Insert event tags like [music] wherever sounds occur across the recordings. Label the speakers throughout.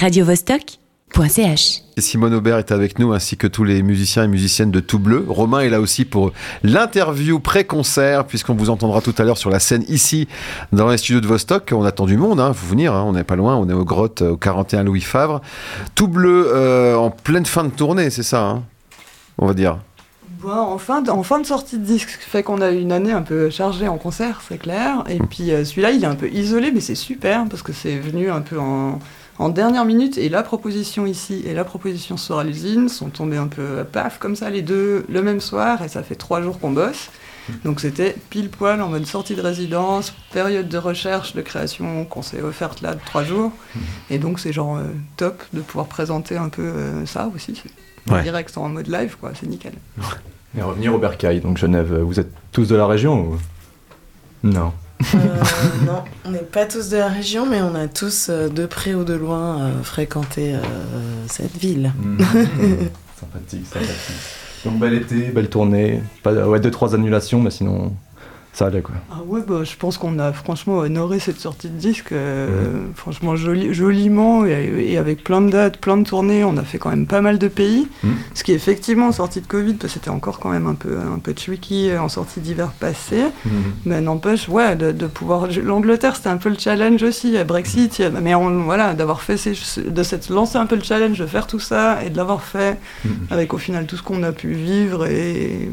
Speaker 1: radiovostok.ch.
Speaker 2: Simone Aubert est avec nous, ainsi que tous les musiciens et musiciennes de Tout Bleu. Romain est là aussi pour l'interview pré-concert, puisqu'on vous entendra tout à l'heure sur la scène ici, dans les studios de Vostok. On attend du monde, hein, vous venir, hein, on n'est pas loin, on est aux grottes, au 41 Louis Favre. Tout Bleu euh, en pleine fin de tournée, c'est ça, hein, on va dire
Speaker 3: Bon, en, fin de, en fin de sortie de disque, ce qui fait qu'on a eu une année un peu chargée en concert, c'est clair. Et puis euh, celui-là, il est un peu isolé, mais c'est super, parce que c'est venu un peu en, en dernière minute. Et la proposition ici et la proposition sur à l'usine sont tombées un peu paf, comme ça, les deux le même soir, et ça fait trois jours qu'on bosse. [laughs] Donc c'était pile poil en mode sortie de résidence, période de recherche, de création qu'on s'est offerte là de trois jours. [laughs] Et donc c'est genre euh, top de pouvoir présenter un peu euh, ça aussi. En
Speaker 2: Ouais.
Speaker 3: direct en mode live, quoi, c'est nickel.
Speaker 4: Et revenir au Bercail, donc Genève, vous êtes tous de la région ou... Non.
Speaker 5: Euh, non, on n'est pas tous de la région, mais on a tous, euh, de près ou de loin, euh, fréquenté euh, cette ville. [laughs]
Speaker 4: sympathique, sympathique. Donc bel été, belle tournée, pas, ouais, deux, trois annulations, mais sinon, ça allait quoi.
Speaker 3: Ah ouais, bah, je pense qu'on a franchement honoré cette sortie de disque, euh, franchement joli, joliment, et, et avec plein de dates, plein de tournées, on a fait quand même pas mal de pays,
Speaker 4: Mhm.
Speaker 3: ce qui est effectivement en sortie de Covid, parce que c'était encore quand même un peu, un peu tricky euh, en sortie d'hiver passé, mais n'empêche, ouais, de, de pouvoir... L'Angleterre, c'était un peu le challenge aussi, il y a Brexit, il y a- mais on, voilà, d'avoir fait, ces, de s'être lancé un peu le challenge, de faire tout ça, et de l'avoir fait,
Speaker 4: Mhm.
Speaker 3: avec au final tout ce qu'on a pu vivre, et,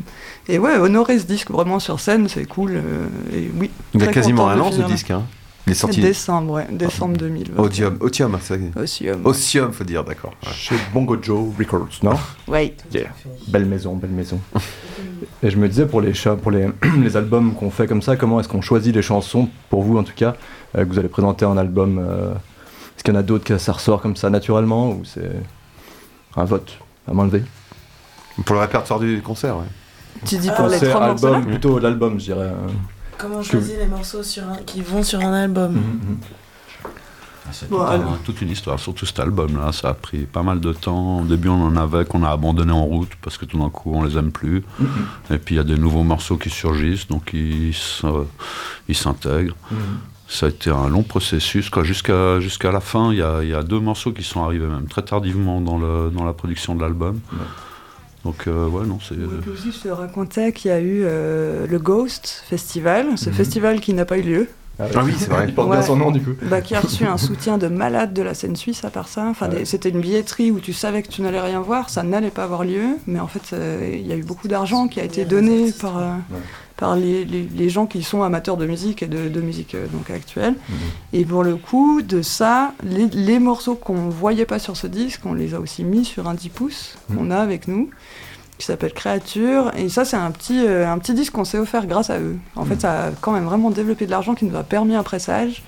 Speaker 3: et ouais, honorer ce disque vraiment sur scène, c'est cool, euh, et oui.
Speaker 2: Il y a quasiment un
Speaker 3: de
Speaker 2: an ce disque. Hein. Il est sorti
Speaker 3: Décembre, ouais, décembre 2020.
Speaker 2: Odium, Otium, c'est
Speaker 3: Otium.
Speaker 2: Otium, faut dire, d'accord. Ouais.
Speaker 4: Chez Bongo Joe Records, non [laughs]
Speaker 3: Ouais.
Speaker 4: Yeah. Belle maison, belle maison. [laughs] Et je me disais pour les pour les, [clears throat] les albums qu'on fait comme ça, comment est-ce qu'on choisit les chansons pour vous en tout cas euh, que vous allez présenter en album euh, Est-ce qu'il y en a d'autres que ça ressort comme ça naturellement ou c'est un vote à main levée
Speaker 2: Pour le répertoire du concert, ouais.
Speaker 3: Tu dis
Speaker 5: Ah,
Speaker 3: pour les trois morceaux
Speaker 4: album, plutôt l'album, je dirais.
Speaker 5: Comment on
Speaker 4: Que-
Speaker 5: choisit les morceaux sur un- qui vont sur un album
Speaker 4: Mhm,
Speaker 6: Ah, C'est
Speaker 3: Bon,
Speaker 6: tout un-
Speaker 3: alors.
Speaker 6: toute une histoire, surtout cet album-là. Ça a pris pas mal de temps. Au début, on en avait qu'on a abandonné en route parce que tout d'un coup, on les aime plus. Et puis, il y a des nouveaux morceaux qui surgissent, donc ils s'intègrent. Ça a été un long processus. quoi. Jusqu'à jusqu'à la fin, il y, a, il y a deux morceaux qui sont arrivés même très tardivement dans, le, dans la production de l'album.
Speaker 4: Ouais.
Speaker 6: Donc, euh, ouais, non, c'est.
Speaker 3: Aussi, je te racontais qu'il y a eu euh, le Ghost Festival, ce
Speaker 4: Mhm.
Speaker 3: festival qui n'a pas eu lieu,
Speaker 2: Ah oui, c'est vrai.
Speaker 4: Il porte bien son nom du coup.
Speaker 3: bah, qui a reçu un [laughs] soutien de malade de la scène suisse à part ça. Enfin,
Speaker 4: ouais.
Speaker 3: des- C'était une billetterie où tu savais que tu n'allais rien voir, ça n'allait pas avoir lieu, mais en fait, euh, il y a eu beaucoup d'argent qui a été donné par, euh,
Speaker 4: Ouais.
Speaker 3: Par les, les- les gens qui sont amateurs de musique et de, de musique euh, donc, actuelle.
Speaker 4: Mhm.
Speaker 3: Et pour le coup, de ça, les, les morceaux qu'on voyait pas sur ce disque, on les a aussi mis sur un 10 pouces
Speaker 4: Mhm.
Speaker 3: qu'on a avec nous, qui s'appelle Créature. Et ça, c'est un petit, euh, un petit disque qu'on s'est offert grâce à eux. En fait, ça a quand même vraiment développé de l'argent qui nous a permis un pressage.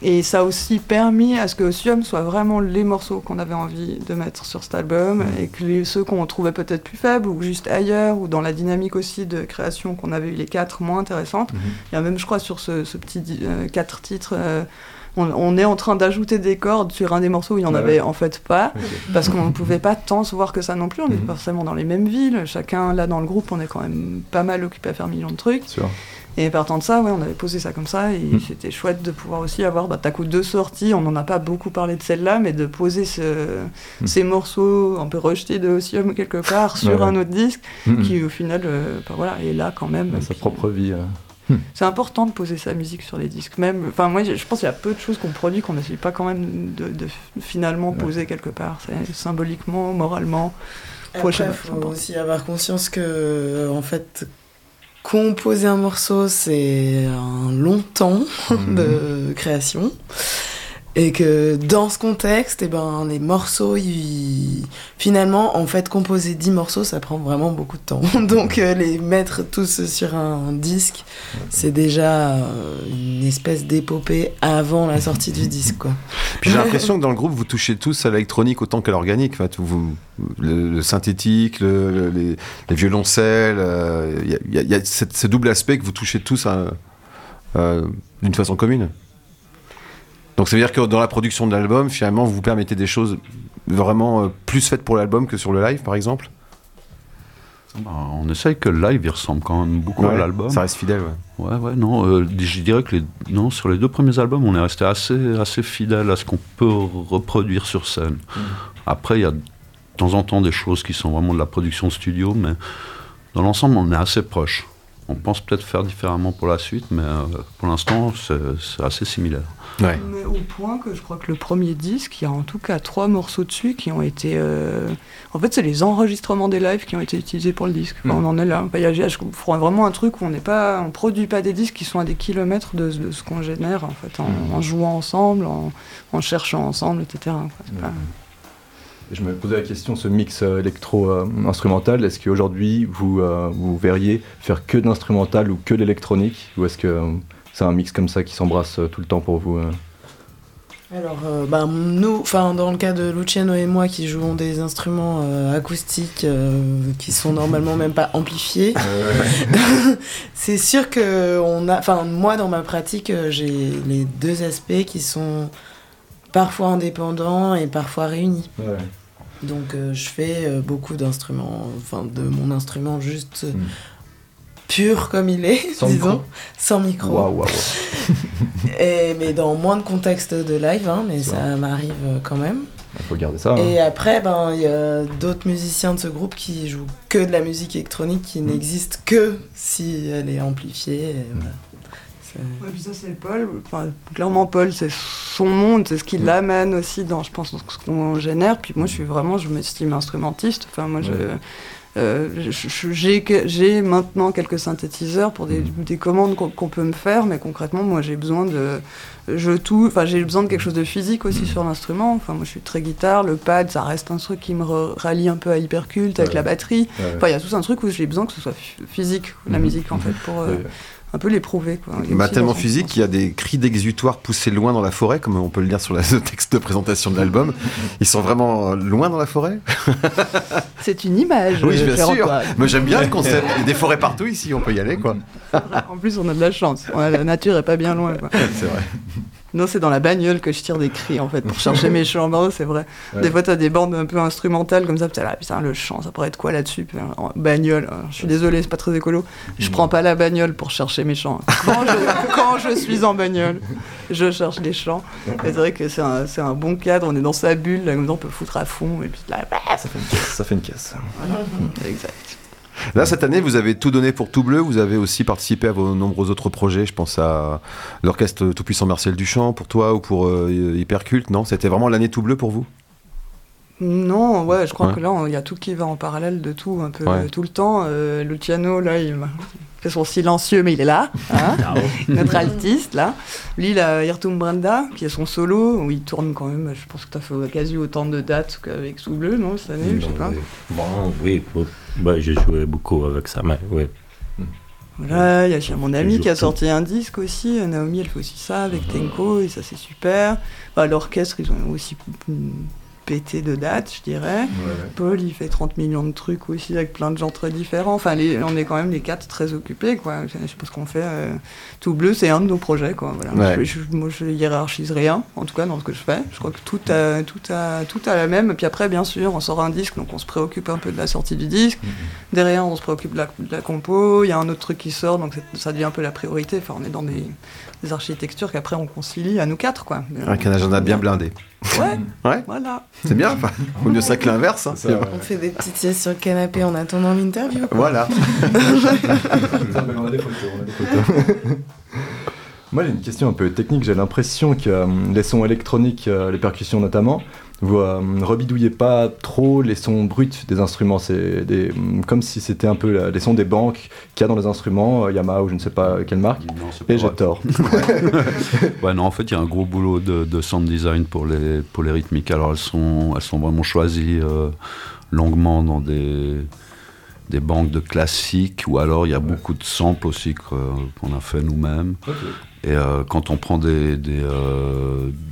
Speaker 3: Et ça a aussi permis à ce que Osium soit vraiment les morceaux qu'on avait envie de mettre sur cet album et que les- ceux qu'on trouvait peut-être plus faibles ou juste ailleurs ou dans la dynamique aussi de création qu'on avait eu les quatre moins intéressantes.
Speaker 4: Mhm.
Speaker 3: Il y a même, je crois, sur ce, ce petit euh, quatre titres, euh, on, on est en train d'ajouter des cordes sur un des morceaux où il n'y en
Speaker 4: Ouais,
Speaker 3: avait en fait pas, parce qu'on ne pouvait pas tant se voir que ça non plus. On est
Speaker 4: Mhm.
Speaker 3: forcément dans les mêmes villes, chacun là dans le groupe, on est quand même pas mal occupé à faire millions de trucs. Et partant de ça, ouais, on avait posé ça comme ça, et
Speaker 4: Mhm.
Speaker 3: c'était chouette de pouvoir aussi avoir, bah, t'as coup deux sorties, on n'en a pas beaucoup parlé de celle-là, mais de poser ce-
Speaker 4: Mhm.
Speaker 3: ces morceaux un peu rejetés de Osium quelque part sur
Speaker 4: Ouais, ouais.
Speaker 3: un autre disque,
Speaker 4: Mhm.
Speaker 3: qui au final, euh, bah, voilà, est là quand même.
Speaker 4: Sa
Speaker 3: Puis-
Speaker 4: propre vie. euh.
Speaker 3: c'est important de poser sa musique sur les disques. Même, enfin moi, je pense qu'il y a peu de choses qu'on produit qu'on n'essaye pas quand même de, de finalement
Speaker 4: Ouais.
Speaker 3: poser quelque part. Symboliquement, moralement.
Speaker 5: Après, faut aussi avoir conscience que, euh, en fait, composer un morceau, c'est un long temps [laughs]
Speaker 4: Mhm.
Speaker 5: de création. Et que dans ce contexte, eh ben, les morceaux, ils- finalement, en fait, composer 10 morceaux, ça prend vraiment beaucoup de temps. [laughs] Donc, euh, les mettre tous sur un disque, c'est déjà euh, une espèce d'épopée avant la sortie du disque. Quoi. [laughs]
Speaker 2: Puis j'ai l'impression [laughs] que dans le groupe, vous touchez tous à l'électronique autant qu'à l'organique. Enfin, vous, le, le synthétique, le- le- les, les violoncelles. euh, Il y a, il y a- il y a cette- ce double aspect que vous touchez tous à- euh, d'une façon commune. Donc ça veut dire que dans la production de l'album, finalement, vous vous permettez des choses vraiment euh, plus faites pour l'album que sur le live, par exemple?
Speaker 6: Bah, on essaye que le live il ressemble quand même beaucoup à l'album.
Speaker 2: Ça reste fidèle, ouais.
Speaker 6: Ouais, ouais, non, euh, je dirais que les, non, sur les deux premiers albums, on est resté assez, assez fidèle à ce qu'on peut reproduire sur scène. Après, il y a de temps en temps des choses qui sont vraiment de la production studio, mais dans l'ensemble, on est assez proche. On pense peut-être faire différemment pour la suite, mais euh, pour l'instant, c'est assez similaire.
Speaker 2: Ouais.
Speaker 3: Mais au point que je crois que le premier disque, il y a en tout cas trois morceaux dessus qui ont été. euh, En fait, c'est les enregistrements des lives qui ont été utilisés pour le disque. Enfin,
Speaker 2: Mm.
Speaker 3: On en est là. Enfin, il y a- vraiment un truc où on n'est pas, on produit pas des disques qui sont à des kilomètres de, de ce qu'on génère en fait, en,
Speaker 2: Mm.
Speaker 3: en jouant ensemble, en, en cherchant ensemble, etc. quoi.
Speaker 4: Je me posais la question, ce mix euh, électro-instrumental, est-ce qu'aujourd'hui vous, euh, vous verriez faire que de l'instrumental ou que de l'électronique Ou est-ce que euh, c'est un mix comme ça qui s'embrasse euh, tout le temps pour vous euh?
Speaker 5: Alors, euh, bah, nous, enfin, dans le cas de Luciano et moi qui jouons des instruments euh, acoustiques euh, qui sont normalement même pas amplifiés, [laughs] [laughs] c'est sûr que on a, enfin, moi dans ma pratique, euh, j'ai les deux aspects qui sont parfois indépendants et parfois réunis.
Speaker 4: Ouais.
Speaker 5: Donc, euh, je fais euh, beaucoup d'instruments, enfin, de mon instrument juste euh,
Speaker 4: Mm.
Speaker 5: pur comme il est,
Speaker 4: Sans
Speaker 5: disons,
Speaker 4: micro.
Speaker 5: sans micro. [laughs] Et, mais dans moins de contexte de live, hein, mais ça m'arrive quand même.
Speaker 4: Il faut garder ça. hein.
Speaker 5: Et après, ben, il y a d'autres musiciens de ce groupe qui jouent que de la musique électronique qui n'existe que si elle est amplifiée. et voilà.
Speaker 3: Ouais, puis ça, c'est Paul. Enfin, clairement, Paul, c'est son monde, c'est ce qui l'amène aussi dans, je pense, dans ce qu'on génère. Puis moi, je suis vraiment, je m'estime instrumentiste. Enfin, moi.
Speaker 4: Ouais.
Speaker 3: euh, je- j'ai maintenant quelques synthétiseurs pour des, des commandes qu'on peut me faire, mais concrètement, moi, j'ai besoin de, je tout, enfin, j'ai besoin de quelque chose de physique aussi sur l'instrument. Enfin, moi, je suis très guitare, le pad, ça reste un truc qui me rallie un peu à Hypercult avec
Speaker 4: Ouais.
Speaker 3: la batterie.
Speaker 4: Ouais.
Speaker 3: Enfin, il y a tout un truc où j'ai besoin que ce soit ph- physique, la musique, en fait, pour euh. Un peu l'éprouver.
Speaker 2: Bah, tellement physique qu'il y a des cris d'exutoire poussés loin dans la forêt, comme on peut le lire sur la- [laughs] le texte de présentation de l'album. Ils sont vraiment loin dans la forêt? [laughs]
Speaker 3: C'est une image.
Speaker 2: Oui,
Speaker 3: euh,
Speaker 2: bien sûr. Moi j'aime bien le concept. Il y a des forêts partout ici, on peut y aller quoi.
Speaker 3: En plus, on a de la chance. On a- la nature est pas bien loin. [laughs]
Speaker 2: C'est vrai.
Speaker 3: Non, c'est dans la bagnole que je tire des cris, en fait, pour chercher mes chants. Bah, c'est vrai.
Speaker 4: Ouais.
Speaker 3: Des fois, t'as des bandes un peu instrumentales comme ça. Putain, là, putain, le chant, ça pourrait être quoi là-dessus Puis, en bagnole. Alors, je suis désolé, c'est pas très écolo. Je prends pas la bagnole pour chercher mes chants. Quand je, quand je suis en bagnole, je cherche les chants. Et c'est vrai que c'est un, c'est un bon cadre. On est dans sa bulle. Là, comme ça, on peut foutre à fond. Et puis là,
Speaker 4: Ça fait une caisse. Ça fait une caisse.
Speaker 3: exact.
Speaker 2: Là cette année, vous avez tout donné pour Tout Bleu. Vous avez aussi participé à vos nombreux autres projets. Je pense à l'orchestre Tout Puissant Martial Duchamp pour toi ou pour euh, Hyperculte. Non, c'était vraiment l'année Tout Bleu pour vous?
Speaker 3: Non, ouais, je crois
Speaker 2: Ouais.
Speaker 3: que là, il y a tout qui va en parallèle de tout, un peu
Speaker 2: Ouais.
Speaker 3: tout le temps. Euh, Luciano, là, il [laughs] fait son silencieux, mais il est là. hein. [laughs] Notre altiste, là. Lui, il a Irtum Branda, qui est son solo, où il tourne quand même, je pense que tu as fait quasi autant de dates qu'avec Sous Bleu, non, cette année, je sais pas.
Speaker 1: Oui. Bon, oui. Ouais, j'ai joué beaucoup avec ça, mais oui.
Speaker 3: Voilà, il y a mon ami qui a
Speaker 1: tout.
Speaker 3: sorti un disque aussi. Naomi, elle fait aussi ça avec Tenko, et ça, c'est super. Bah, L'orchestre, ils ont aussi pété de dates, je dirais. Paul, il fait 30 millions de trucs aussi avec plein de gens très différents. Enfin, les- on est quand même les quatre très occupés, quoi. Je sais pas ce qu'on fait. euh, Tout bleu, c'est un de nos projets, quoi. Voilà.
Speaker 2: Ouais.
Speaker 3: Je, je- moi, je hiérarchise rien, en tout cas, dans ce que je fais. Je crois que tout a, tout a, tout a la même. Puis après, bien sûr, on sort un disque, donc on se préoccupe un peu de la sortie du disque. Derrière, on se préoccupe de la, de la compo. Il y a un autre truc qui sort, donc ça devient un peu la priorité. Enfin, on est dans des, des architectures qu'après on concilie à nous quatre, quoi.
Speaker 2: Avec un agenda bien blindé.
Speaker 3: Ouais,
Speaker 2: Ouais,
Speaker 3: voilà.
Speaker 2: c'est bien. Enfin, Vaut mieux ça que l'inverse. hein.
Speaker 4: C'est ça, ouais.
Speaker 5: On fait des petites siestes sur le canapé en attendant l'interview.
Speaker 2: Voilà. [laughs]
Speaker 4: on a des photos, on a des photos. Moi, j'ai une question un peu technique. J'ai l'impression que euh, les sons électroniques, euh, les percussions notamment, vous euh, rebidouillez pas trop les sons bruts des instruments. C'est des, mm, comme si c'était un peu la- les sons des banques qu'il y a dans les instruments, euh, Yamaha ou je ne sais pas quelle marque.
Speaker 6: Non,
Speaker 4: Et j'ai tort. [laughs]
Speaker 6: Ouais, non, en fait, il y a un gros boulot de, de sound design pour les, pour les rythmiques. Alors, elles sont, elles sont vraiment choisies euh, longuement dans des, des banques de classiques, ou alors il y a beaucoup de samples aussi qu'on a fait nous-mêmes. Et quand on prend des, des,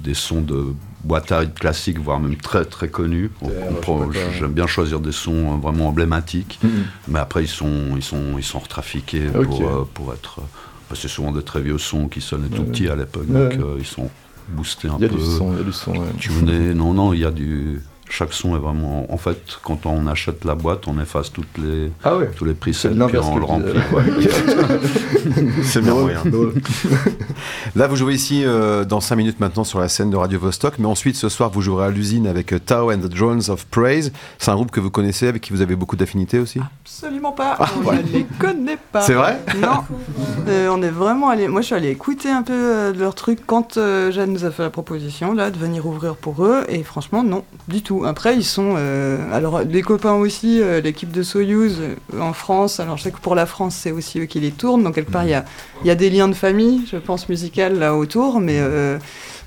Speaker 6: des sons de boîte à rythme classiques, voire même très très
Speaker 4: pas.
Speaker 6: j'aime bien choisir des sons euh, vraiment emblématiques,
Speaker 4: Mhm.
Speaker 6: mais après ils sont, ils sont, ils sont retrafiqués pour, euh, pour être... euh, c'est souvent des très vieux sons qui sonnaient tout petits à l'époque, donc euh, ils sont boostés un
Speaker 4: Il y a
Speaker 6: peu,
Speaker 4: du son, il y a du son. ouais.
Speaker 6: tunés. Non, non, il y a du... chaque son est vraiment. En fait, quand on achète la boîte, on efface toutes les,
Speaker 4: Ah ouais
Speaker 6: tous les presets, puis on le remplit. [laughs]
Speaker 2: C'est bien moyen. Là, vous jouez ici euh, dans 5 minutes maintenant sur la scène de Radio Vostok, mais ensuite ce soir vous jouerez à l'usine avec euh, Tao and the Drones of Praise. C'est un groupe que vous connaissez, avec qui vous avez beaucoup d'affinités aussi?
Speaker 3: Absolument pas.
Speaker 2: Ah,
Speaker 3: on
Speaker 2: ouais.
Speaker 3: ne les connaît pas.
Speaker 2: C'est vrai?
Speaker 3: Non. Euh, on est vraiment allé. Moi, je suis allé écouter un peu euh, de leur truc quand euh, Jeanne nous a fait la proposition là de venir ouvrir pour eux. Et franchement, non, du tout. Après, ils sont. euh, alors, les copains aussi, euh, l'équipe de Soyuz euh, en France. Alors, je sais que pour la France, c'est aussi eux qui les tournent. Donc, quelque part, il y a, il y a des liens de famille, je pense, musical là autour. Mais euh,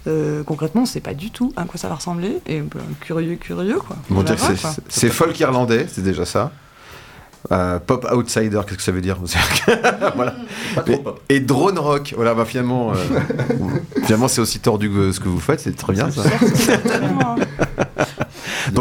Speaker 3: euh, concrètement, on sait pas du tout à quoi ça va ressembler. Et ben, curieux, curieux, quoi.
Speaker 2: Bon, c'est-
Speaker 3: quoi.
Speaker 2: c'est folk irlandais, c'est déjà ça. Euh, pop outsider, qu'est-ce que ça veut dire? [laughs] Voilà. Et, drone rock, voilà, bah finalement, euh, [laughs] finalement c'est aussi tordu que ce que vous faites, c'est très bien ça. Donc [laughs]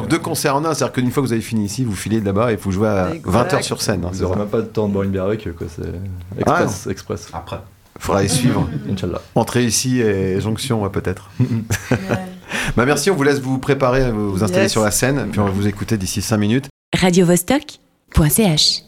Speaker 2: deux concerts en un, c'est-à-dire qu'une fois que vous avez fini ici, vous filez de là-bas et il faut jouer à
Speaker 3: Exact.
Speaker 2: 20h sur scène. hein,
Speaker 4: Vous
Speaker 2: c'est
Speaker 4: n'aurez même pas de temps de boire une bière avec eux, quoi. C'est express, express.
Speaker 6: Après.
Speaker 2: Faudra les suivre. [laughs]
Speaker 4: Inch'Allah.
Speaker 2: Entrée ici et jonction ouais, peut-être. [laughs] [laughs] Bah merci, on vous laisse vous préparer, vous vous installer
Speaker 3: Yes.
Speaker 2: sur la scène, puis on va vous écouter d'ici 5 minutes.
Speaker 7: radiovostok.ch